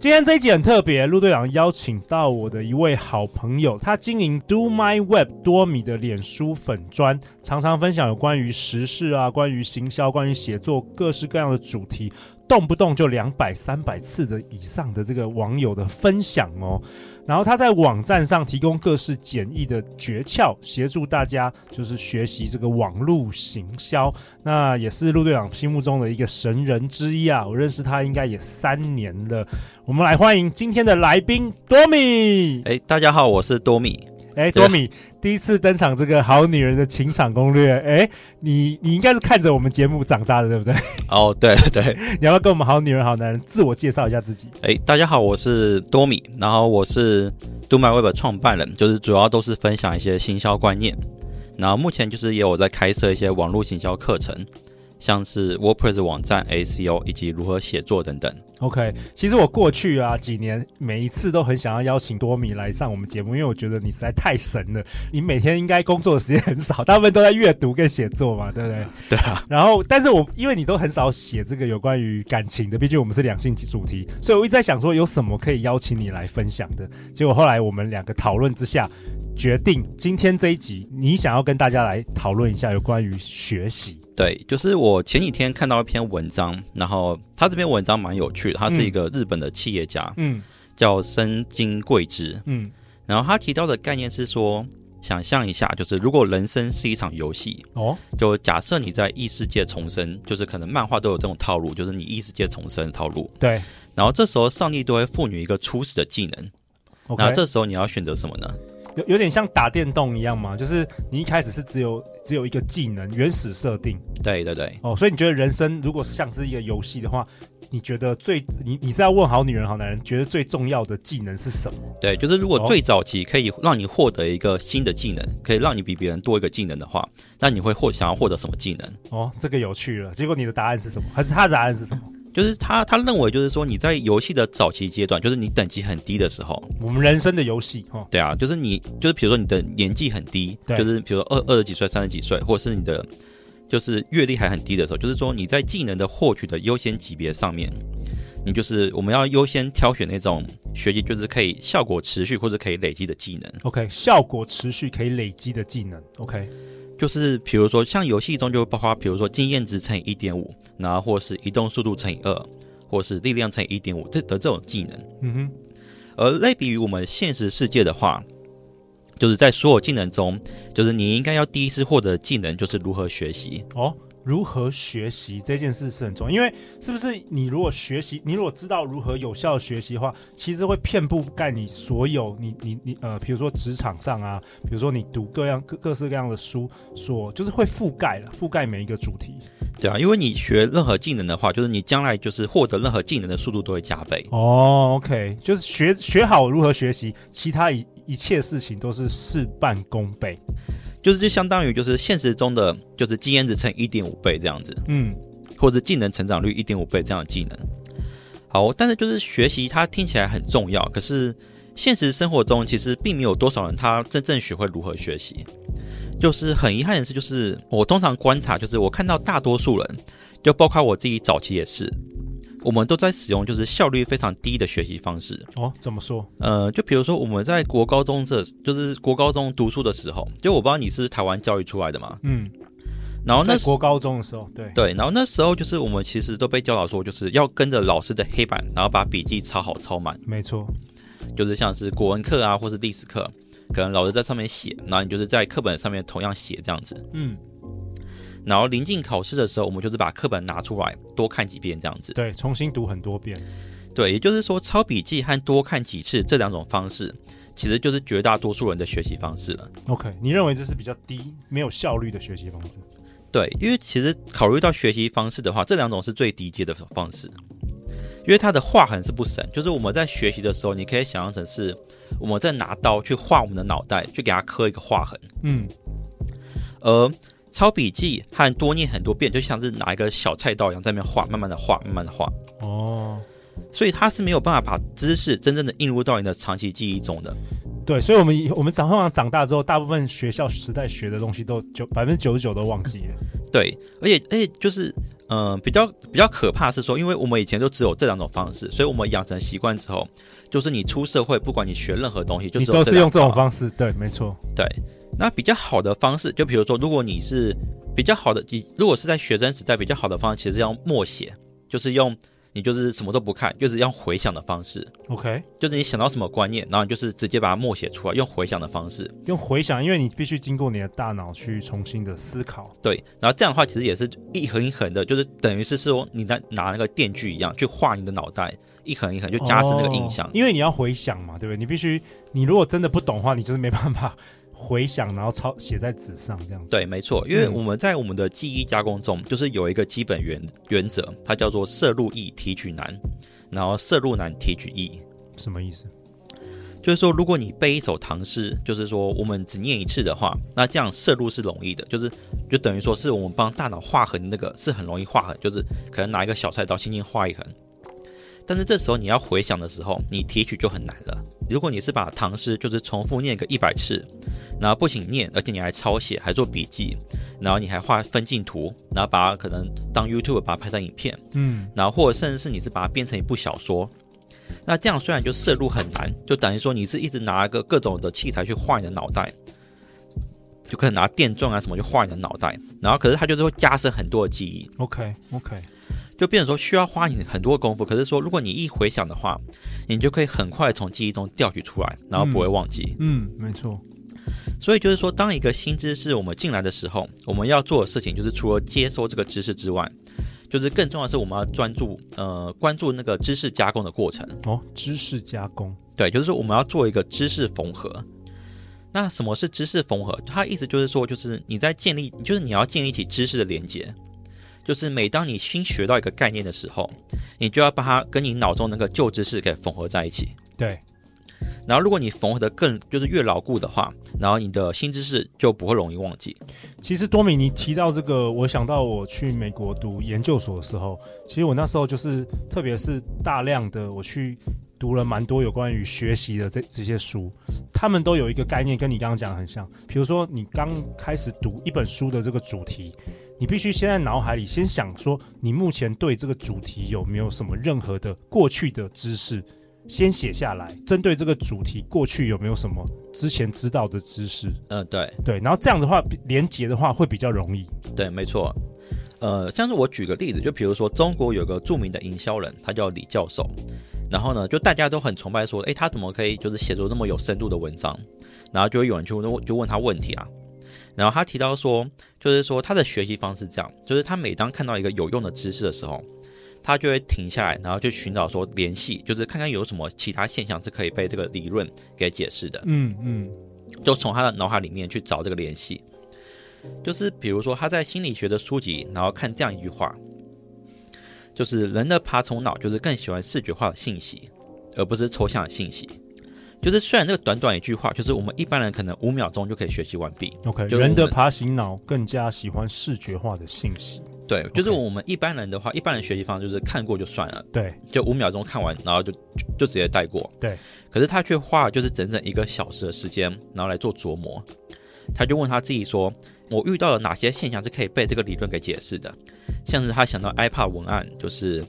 今天这一集很特别，陆队长邀请到我的一位好朋友，他经营 Do My Web 多米的脸书粉专，常常分享有关于时事啊、关于行销、关于写作各式各样的主题。动不动就两百、三百次的以上的这个网友的分享哦，然后他在网站上提供各式简易的诀窍，协助大家就是学习这个网络行销。那也是陆队长心目中的一个神人之一啊，我认识他应该也三年了。我们来欢迎今天的来宾多米。哎，大家好，我是多米。哎，多米第一次登场这个好女人的情场攻略，哎，你你应该是看着我们节目长大的，对不对？哦，对对，你要不要跟我们好女人好男人自我介绍一下自己？哎，大家好，我是多米，然后我是 Do My Web 创办人，就是主要都是分享一些行销观念，然后目前就是也有在开设一些网络行销课程。像是 WordPress 网站 SEO 以及如何写作等等。OK，其实我过去啊几年每一次都很想要邀请多米来上我们节目，因为我觉得你实在太神了。你每天应该工作的时间很少，大部分都在阅读跟写作嘛，对不对？对啊。然后，但是我因为你都很少写这个有关于感情的，毕竟我们是两性主题，所以我一直在想说有什么可以邀请你来分享的。结果后来我们两个讨论之下，决定今天这一集你想要跟大家来讨论一下有关于学习。对，就是我前几天看到一篇文章，然后他这篇文章蛮有趣的，他是一个日本的企业家，嗯，叫深津贵之，嗯，然后他提到的概念是说，想象一下，就是如果人生是一场游戏，哦，就假设你在异世界重生，就是可能漫画都有这种套路，就是你异世界重生的套路，对，然后这时候上帝都会赋予一个初始的技能，那、这时候你要选择什么呢？有有点像打电动一样嘛？就是你一开始是只有只有一个技能，原始设定。对对对。哦，所以你觉得人生如果是像是一个游戏的话，你觉得最你你是要问好女人好男人，觉得最重要的技能是什么？对，就是如果最早期可以让你获得一个新的技能，可以让你比别人多一个技能的话，那你会获想要获得什么技能？哦，这个有趣了。结果你的答案是什么？还是他的答案是什么？就是他，他认为就是说，你在游戏的早期阶段，就是你等级很低的时候，我们人生的游戏，哈，对啊，就是你，就是比如说你的年纪很低，对，就是比如说二二十几岁、三十几岁，或者是你的就是阅历还很低的时候，就是说你在技能的获取的优先级别上面，你就是我们要优先挑选那种学习就是可以效果持续或者可以累积的技能。OK，效果持续可以累积的技能。OK。就是比如说，像游戏中就包括，比如说经验值乘以一点五，然后或是移动速度乘以二，或是力量乘以一点五，这的这种技能。嗯哼。而类比于我们现实世界的话，就是在所有技能中，就是你应该要第一次获得技能就是如何学习。哦。如何学习这件事是很重要，因为是不是你如果学习，你如果知道如何有效的学习的话，其实会遍布盖你所有你你你呃，比如说职场上啊，比如说你读各样各各式各样的书，所就是会覆盖了，覆盖每一个主题。对啊，因为你学任何技能的话，就是你将来就是获得任何技能的速度都会加倍。哦，OK，就是学学好如何学习，其他一一切事情都是事半功倍。就是就相当于就是现实中的就是经验值乘一点五倍这样子，嗯，或者技能成长率一点五倍这样的技能。好，但是就是学习它听起来很重要，可是现实生活中其实并没有多少人他真正学会如何学习。就是很遗憾的是，就是我通常观察，就是我看到大多数人，就包括我自己早期也是。我们都在使用就是效率非常低的学习方式哦。怎么说？呃，就比如说我们在国高中这，就是国高中读书的时候，就我不知道你是台湾教育出来的嘛？嗯。然后那国高中的时候，对对，然后那时候就是我们其实都被教导说，就是要跟着老师的黑板，然后把笔记抄好抄满。没错，就是像是国文课啊，或是历史课，可能老师在上面写，然后你就是在课本上面同样写这样子。嗯。然后临近考试的时候，我们就是把课本拿出来多看几遍，这样子。对，重新读很多遍。对，也就是说，抄笔记和多看几次这两种方式，其实就是绝大多数人的学习方式了。OK，你认为这是比较低、没有效率的学习方式？对，因为其实考虑到学习方式的话，这两种是最低阶的方式，因为它的划痕是不省。就是我们在学习的时候，你可以想象成是我们在拿刀去划我们的脑袋，去给它刻一个划痕。嗯，而抄笔记和多念很多遍，就像是拿一个小菜刀一样，在那边画，慢慢的画，慢慢的画。哦，所以他是没有办法把知识真正的映入到你的长期记忆中的。对，所以我们我们长上长大之后，大部分学校时代学的东西都九百分之九十九都忘记了。对，而且而且就是。嗯、呃，比较比较可怕是说，因为我们以前就只有这两种方式，所以我们养成习惯之后，就是你出社会，不管你学任何东西，就都是用这种方式。对，没错。对，那比较好的方式，就比如说，如果你是比较好的，你如果是在学生时代比较好的方式，其实是要默写，就是用。你就是什么都不看，就是用回想的方式。OK，就是你想到什么观念，然后你就是直接把它默写出来，用回想的方式。用回想，因为你必须经过你的大脑去重新的思考。对，然后这样的话，其实也是一横一横的，就是等于是说你在拿那个电锯一样去画你的脑袋，一横一横就加深那个印象。哦，因为你要回想嘛，对不对？你必须，你如果真的不懂的话，你就是没办法。回想，然后抄写在纸上，这样子。对，没错，因为我们在我们的记忆加工中，就是有一个基本原原则，它叫做摄入易提取难，然后摄入难提取易。什么意思？就是说，如果你背一首唐诗，就是说我们只念一次的话，那这样摄入是容易的，就是就等于说是我们帮大脑划痕，那个是很容易划痕，就是可能拿一个小菜刀轻轻划一横。但是这时候你要回想的时候，你提取就很难了。如果你是把唐诗就是重复念个一百次，然后不仅念，而且你还抄写，还做笔记，然后你还画分镜图，然后把它可能当 YouTube 把它拍成影片，嗯，然后或者甚至是你是把它变成一部小说，那这样虽然就摄入很难，就等于说你是一直拿一个各种的器材去画你的脑袋，就可能拿电钻啊什么去画你的脑袋，然后可是它就是会加深很多的记忆。OK OK。就变成说需要花你很多功夫，可是说如果你一回想的话，你就可以很快从记忆中调取出来，然后不会忘记。嗯，嗯，没错。所以就是说，当一个新知识我们进来的时候，我们要做的事情就是除了接收这个知识之外，就是更重要的是我们要专注呃关注那个知识加工的过程。哦，知识加工。对，就是说我们要做一个知识缝合。那什么是知识缝合？它意思就是说，就是你在建立，就是你要建立起知识的连接。就是每当你新学到一个概念的时候，你就要把它跟你脑中那个旧知识给缝合在一起。对。然后，如果你缝合的更就是越牢固的话，然后你的新知识就不会容易忘记。其实多米，你提到这个，我想到我去美国读研究所的时候，其实我那时候就是，特别是大量的我去读了蛮多有关于学习的这这些书，他们都有一个概念，跟你刚刚讲的很像。比如说，你刚开始读一本书的这个主题。你必须先在脑海里先想说，你目前对这个主题有没有什么任何的过去的知识，先写下来。针对这个主题，过去有没有什么之前知道的知识？嗯，对对。然后这样的话，连结的话会比较容易。对，没错。呃，像是我举个例子，就比如说中国有个著名的营销人，他叫李教授。然后呢，就大家都很崇拜说，诶，他怎么可以就是写出那么有深度的文章？然后就会有人去问，就问他问题啊。然后他提到说，就是说他的学习方式这样，就是他每当看到一个有用的知识的时候，他就会停下来，然后去寻找说联系，就是看看有什么其他现象是可以被这个理论给解释的。嗯嗯，就从他的脑海里面去找这个联系。就是比如说他在心理学的书籍，然后看这样一句话，就是人的爬虫脑就是更喜欢视觉化的信息，而不是抽象的信息。就是虽然这个短短一句话，就是我们一般人可能五秒钟就可以学习完毕。OK，人的爬行脑更加喜欢视觉化的信息。对，就是我们一般人的话，一般人学习方式就是看过就算了。对，就五秒钟看完，然后就就，就直接带过。对，可是他却花了就是整整一个小时的时间，然后来做琢磨。他就问他自己说：“我遇到了哪些现象是可以被这个理论给解释的？”像是他想到 iPad 文案，就是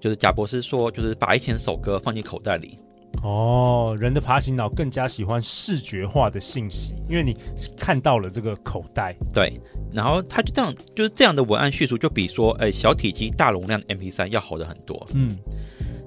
就是贾博士说，就是把一千首歌放进口袋里。哦，人的爬行脑更加喜欢视觉化的信息，因为你看到了这个口袋。对，然后他就这样，就是这样的文案叙述，就比说，哎，小体积大容量的 MP 三要好的很多。嗯，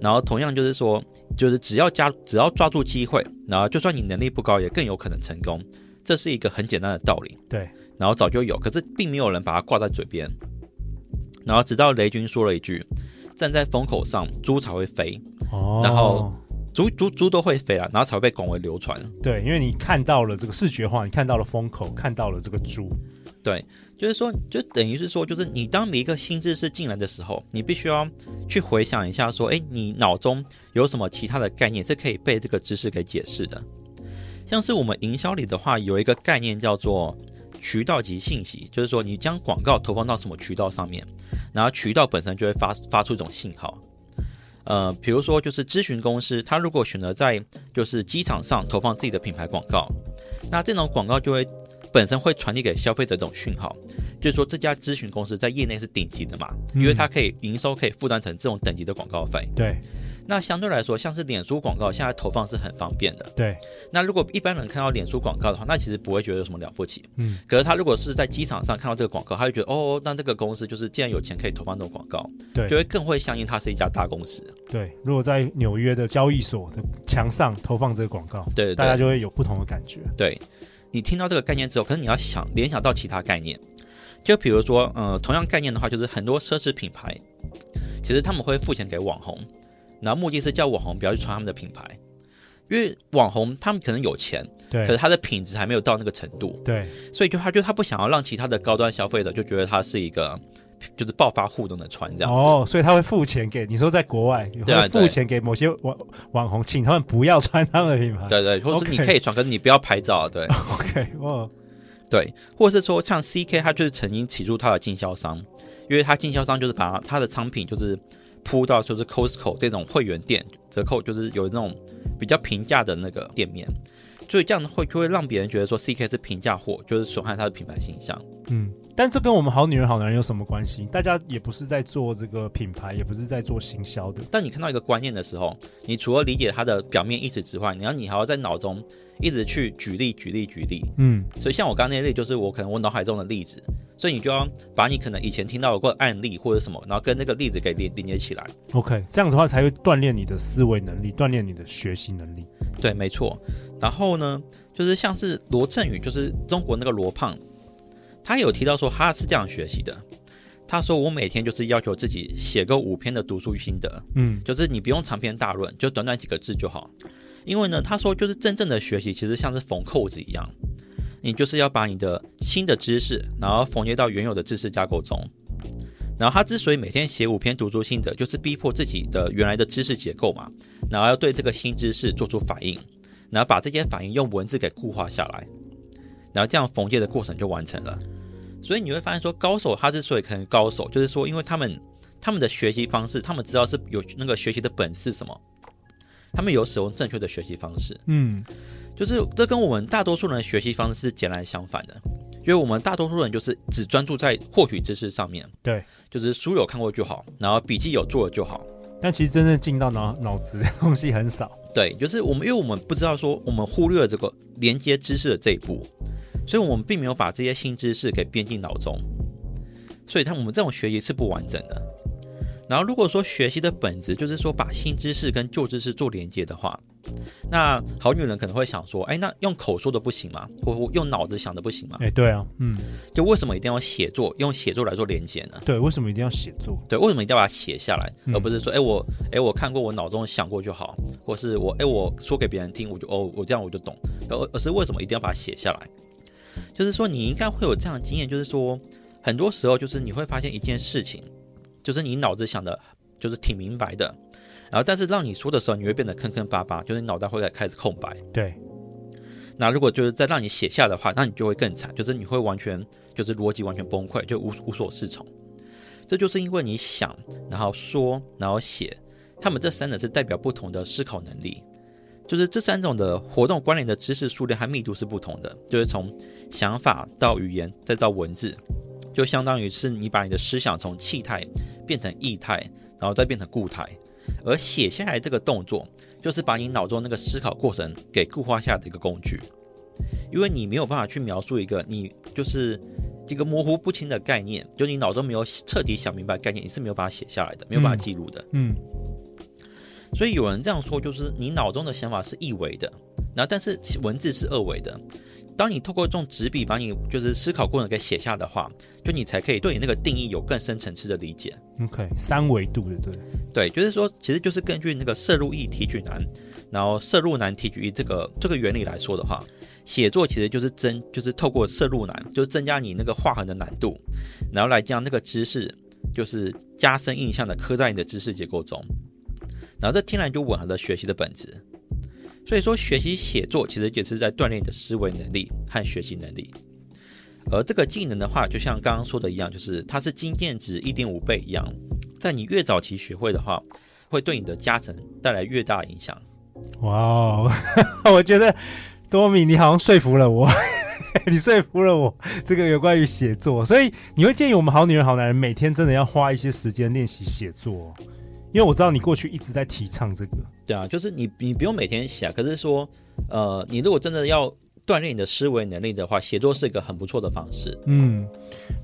然后同样就是说，就是只要加，只要抓住机会，然后就算你能力不高，也更有可能成功。这是一个很简单的道理。对，然后早就有，可是并没有人把它挂在嘴边。然后直到雷军说了一句：“站在风口上，猪才会飞。”哦，然后。猪猪猪都会飞啊，然后才会被广为流传。对，因为你看到了这个视觉化，你看到了风口，看到了这个猪。对，就是说，就等于是说，就是你当每一个新知识进来的时候，你必须要去回想一下，说，哎，你脑中有什么其他的概念是可以被这个知识给解释的？像是我们营销里的话，有一个概念叫做渠道及信息，就是说你将广告投放到什么渠道上面，然后渠道本身就会发发出一种信号。呃，比如说就是咨询公司，他如果选择在就是机场上投放自己的品牌广告，那这种广告就会本身会传递给消费者这种讯号，就是说这家咨询公司在业内是顶级的嘛，因为它可以营收可以负担成这种等级的广告费。对。那相对来说，像是脸书广告，现在投放是很方便的。对。那如果一般人看到脸书广告的话，那其实不会觉得有什么了不起。嗯。可是他如果是在机场上看到这个广告，他就觉得哦，那这个公司就是既然有钱可以投放这种广告，对，就会更会相信它是一家大公司。对。如果在纽约的交易所的墙上投放这个广告，对，对，对，大家就会有不同的感觉。对。你听到这个概念之后，可是你要想联想到其他概念，就比如说，呃，同样概念的话，就是很多奢侈品牌，其实他们会付钱给网红。然后目的是叫网红不要去穿他们的品牌，因为网红他们可能有钱，对，可是他的品质还没有到那个程度，对，所以就他就他不想要让其他的高端消费者就觉得他是一个就是暴发户都能穿这样子。哦，所以他会付钱给你说在国外，对，会付钱给某些网网红，请他们不要穿他们的品牌，对对，或者是你可以穿，可是你不要拍照，对，OK，哦，对，或者是说像 CK 他就是曾经起诉他的经销商，因为他经销商就是把他的商品就是。铺到就是 Costco 这种会员店折扣，就是有那种比较平价的那个店面，所以这样会就会让别人觉得说 CK 是平价货，就是损害它的品牌形象。嗯，但这跟我们好女人好男人有什么关系？大家也不是在做这个品牌，也不是在做行销的。当你看到一个观念的时候，你除了理解它的表面意思之外，你要你还要在脑中。一直去举例举例举例，嗯，所以像我刚刚那例，就是我可能我脑海中的例子，所以你就要把你可能以前听到过的案例或者什么，然后跟那个例子给连连接起来。OK，这样子的话才会锻炼你的思维能力，锻炼你的学习能力。对，没错。然后呢，就是像是罗振宇，就是中国那个罗胖，他有提到说他是这样学习的。他说我每天就是要求自己写个五篇的读书心得，嗯，就是你不用长篇大论，就短短几个字就好。因为呢，他说就是真正的学习其实像是缝扣子一样，你就是要把你的新的知识，然后缝接到原有的知识架构中。然后他之所以每天写五篇读书心得，就是逼迫自己的原来的知识结构嘛，然后要对这个新知识做出反应，然后把这些反应用文字给固化下来，然后这样缝接的过程就完成了。所以你会发现说，高手他之所以可能高手，就是说因为他们他们的学习方式，他们知道是有那个学习的本质是什么。他们有使用正确的学习方式，嗯，就是这跟我们大多数人的学习方式是截然相反的，因为我们大多数人就是只专注在获取知识上面，对，就是书有看过就好，然后笔记有做了就好，但其实真正进到脑脑子的东西很少，对，就是我们因为我们不知道说我们忽略了这个连接知识的这一步，所以我们并没有把这些新知识给编进脑中，所以他我们这种学习是不完整的。然后，如果说学习的本质就是说把新知识跟旧知识做连接的话，那好女人可能会想说，哎，那用口说的不行吗？或用脑子想的不行吗？哎，对啊，嗯，就为什么一定要写作，用写作来做连接呢？对，为什么一定要写作？对，为什么一定要把它写下来，而不是说，哎，我，哎，我看过，我脑中想过就好，或是我，哎，我说给别人听，我就，哦，我这样我就懂，而而是为什么一定要把它写下来？就是说，你应该会有这样的经验，就是说，很多时候就是你会发现一件事情。就是你脑子想的，就是挺明白的，然后但是让你说的时候，你会变得坑坑巴巴，就是你脑袋会开始空白。对。那如果就是再让你写下的话，那你就会更惨，就是你会完全就是逻辑完全崩溃，就无无所适从。这就是因为你想，然后说，然后写，他们这三者是代表不同的思考能力，就是这三种的活动关联的知识数量和密度是不同的，就是从想法到语言再到文字。就相当于是你把你的思想从气态变成液态，然后再变成固态，而写下来这个动作，就是把你脑中那个思考过程给固化下的一个工具。因为你没有办法去描述一个你就是一个模糊不清的概念，就你脑中没有彻底想明白概念，你是没有办法写下来的，没有办法记录的。嗯。所以有人这样说，就是你脑中的想法是一维的，然后但是文字是二维的。当你透过这种纸笔把你就是思考过程给写下的话，就你才可以对你那个定义有更深层次的理解。OK，三维度的对，对，就是说，其实就是根据那个摄入易提取难，然后摄入难提取易这个这个原理来说的话，写作其实就是增，就是透过摄入难，就是增加你那个划痕的难度，然后来将那个知识，就是加深印象的刻在你的知识结构中，然后这天然就吻合了学习的本质。所以说，学习写作其实也是在锻炼你的思维能力和学习能力。而这个技能的话，就像刚刚说的一样，就是它是经验值一点五倍一样，在你越早期学会的话，会对你的加成带来越大影响。哇，我觉得多米你好像说服了我，你说服了我，这个有关于写作，所以你会建议我们好女人好男人每天真的要花一些时间练习写作。因为我知道你过去一直在提倡这个，对啊，就是你你不用每天写，可是说，呃，你如果真的要锻炼你的思维能力的话，写作是一个很不错的方式。嗯，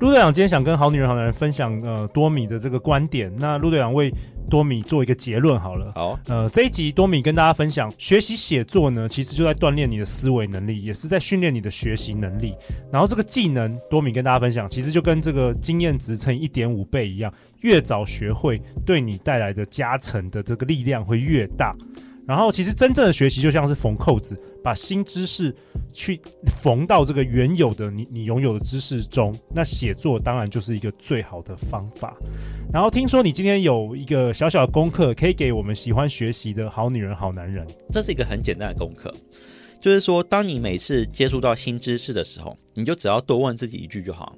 陆队长今天想跟好女人好男人分享呃多米的这个观点，那陆队长为多米做一个结论好了。好，呃，这一集多米跟大家分享，学习写作呢，其实就在锻炼你的思维能力，也是在训练你的学习能力。然后这个技能，多米跟大家分享，其实就跟这个经验值乘以一点五倍一样。越早学会，对你带来的加成的这个力量会越大。然后，其实真正的学习就像是缝扣子，把新知识去缝到这个原有的你你拥有的知识中。那写作当然就是一个最好的方法。然后，听说你今天有一个小小的功课，可以给我们喜欢学习的好女人、好男人。这是一个很简单的功课，就是说，当你每次接触到新知识的时候，你就只要多问自己一句就好，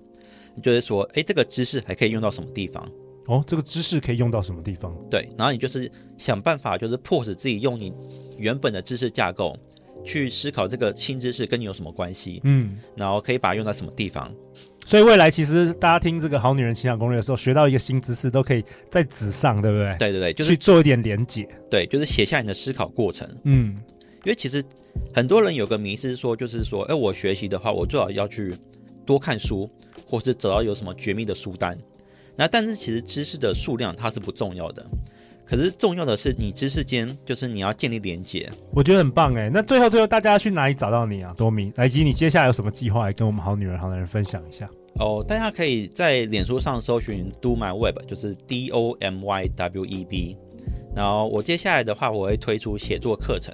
就是说，诶，这个知识还可以用到什么地方？哦，这个知识可以用到什么地方？对，然后你就是想办法，就是迫使自己用你原本的知识架构去思考这个新知识跟你有什么关系，嗯，然后可以把它用到什么地方。所以未来其实大家听这个《好女人情感攻略》的时候，学到一个新知识，都可以在纸上，对不对？对对对，就是去做一点连结。对，就是写下你的思考过程。嗯，因为其实很多人有个迷思说，就是说，哎，我学习的话，我最好要去多看书，或是找到有什么绝密的书单。那但是其实知识的数量它是不重要的，可是重要的是你知识间就是你要建立连接。我觉得很棒哎。那最后最后大家要去哪里找到你啊，多米？以及你接下来有什么计划来跟我们好女人好男人分享一下？哦，大家可以在脸书上搜寻 Do My Web，就是 D O M Y W E B。然后我接下来的话，我会推出写作课程。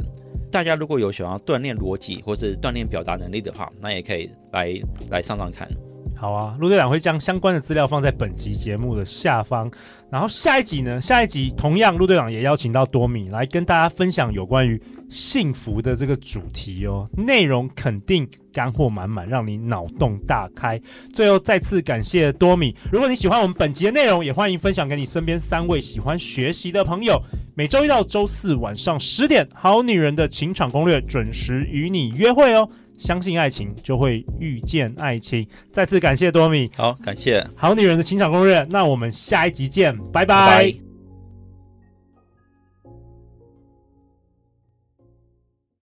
大家如果有想要锻炼逻辑或是锻炼表达能力的话，那也可以来来上上看。好啊，陆队长会将相关的资料放在本集节目的下方。然后下一集呢？下一集同样，陆队长也邀请到多米来跟大家分享有关于幸福的这个主题哦。内容肯定干货满满，让你脑洞大开。最后再次感谢多米。如果你喜欢我们本集的内容，也欢迎分享给你身边三位喜欢学习的朋友。每周一到周四晚上十点，《好女人的情场攻略》准时与你约会哦。相信爱情，就会遇见爱情。再次感谢多米，好，感谢好女人的情场攻略。那我们下一集见，拜拜。拜拜。